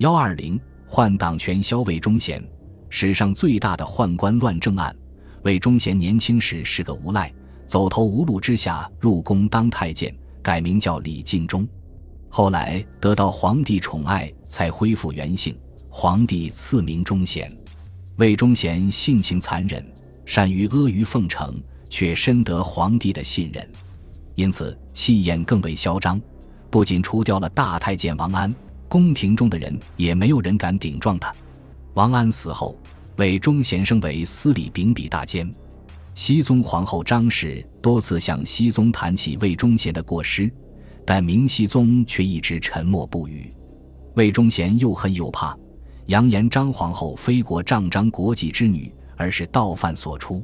幺二零换党权消魏忠贤，史上最大的宦官乱政案。魏忠贤年轻时是个无赖，走投无路之下入宫当太监，改名叫李进忠。后来得到皇帝宠爱，才恢复原姓。皇帝赐名忠贤。魏忠贤性情残忍，善于阿谀奉承，却深得皇帝的信任，因此气焰更为嚣张。不仅除掉了大太监王安。宫廷中的人也没有人敢顶撞他。王安死后，魏忠贤升为司礼秉笔大监。熹宗皇后张氏多次向熹宗谈起魏忠贤的过失，但明熹宗却一直沉默不语。魏忠贤又恨又怕，扬言张皇后非国丈张国际之女，而是盗犯所出。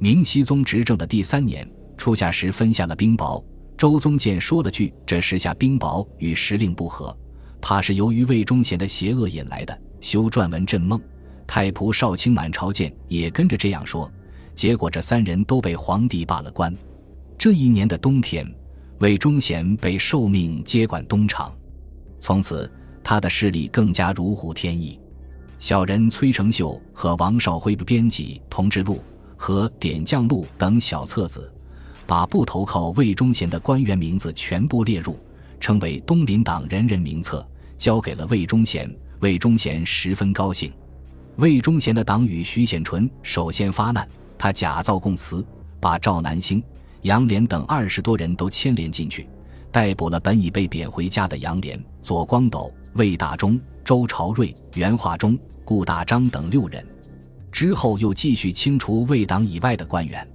明熹宗执政的第三年，初夏时分下了冰雹。周宗建说了句：“这时下冰雹与时令不合。”怕是由于魏忠贤的邪恶引来的，修撰文镇梦。太仆少卿满朝见也跟着这样说，结果这三人都被皇帝罢了官。这一年的冬天，魏忠贤被受命接管东厂，从此他的势力更加如虎添翼。小人崔成秀和王绍辉编辑《同治录》和《点将录》等小册子，把不投靠魏忠贤的官员名字全部列入，称为东林党人人名册。交给了魏忠贤，魏忠贤十分高兴。魏忠贤的党羽徐显纯首先发难，他假造供词，把赵南星、杨涟等二十多人都牵连进去，逮捕了本已被贬回家的杨涟、左光斗、魏大忠、周朝瑞、袁化忠、顾大章等六人。之后又继续清除魏党以外的官员，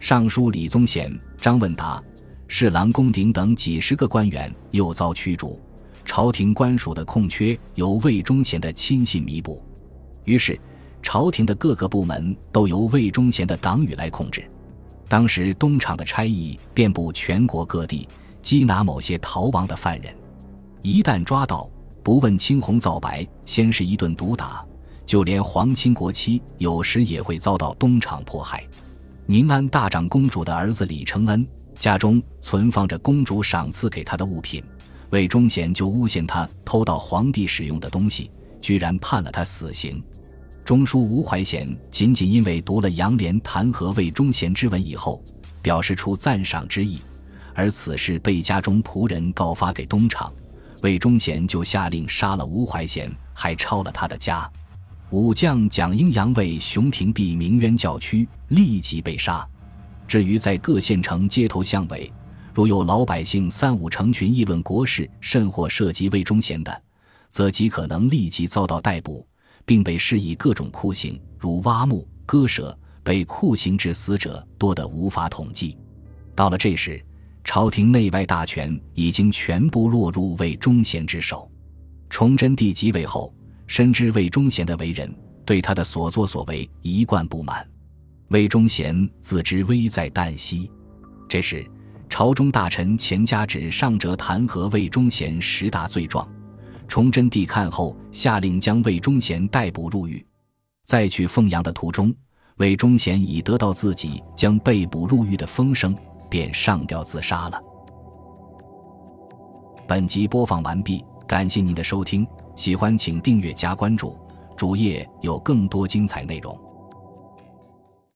尚书李宗显、张问达、侍郎龚鼎等几十个官员又遭驱逐。朝廷官署的空缺由魏忠贤的亲信弥补，于是朝廷的各个部门都由魏忠贤的党羽来控制。当时东厂的差役遍布全国各地，缉拿某些逃亡的犯人，一旦抓到，不问青红皂白，先是一顿毒打。就连皇亲国戚有时也会遭到东厂迫害。宁安大长公主的儿子李承恩家中存放着公主赏赐给他的物品。魏忠贤就诬陷他偷到皇帝使用的东西，居然判了他死刑。中书吴怀贤仅仅因为读了杨涟弹劾魏忠贤之文以后，表示出赞赏之意，而此事被家中仆人告发给东厂，魏忠贤就下令杀了吴怀贤，还抄了他的家。武将蒋英阳为熊廷弼鸣冤叫屈，立即被杀。至于在各县城街头巷尾，如有老百姓三五成群议论国事，甚或涉及魏忠贤的，则极可能立即遭到逮捕，并被施以各种酷刑，如挖墓、割舌。被酷刑致死者多得无法统计。到了这时，朝廷内外大权已经全部落入魏忠贤之手。崇祯帝即位后，深知魏忠贤的为人，对他的所作所为一贯不满。魏忠贤自知危在旦夕，这时。朝中大臣钱家指上折弹劾魏忠贤十大罪状，崇祯帝看后下令将魏忠贤逮捕入狱。在去凤阳的途中，魏忠贤已得到自己将被捕入狱的风声，便上吊自杀了。本集播放完毕，感谢您的收听，喜欢请订阅加关注，主页有更多精彩内容。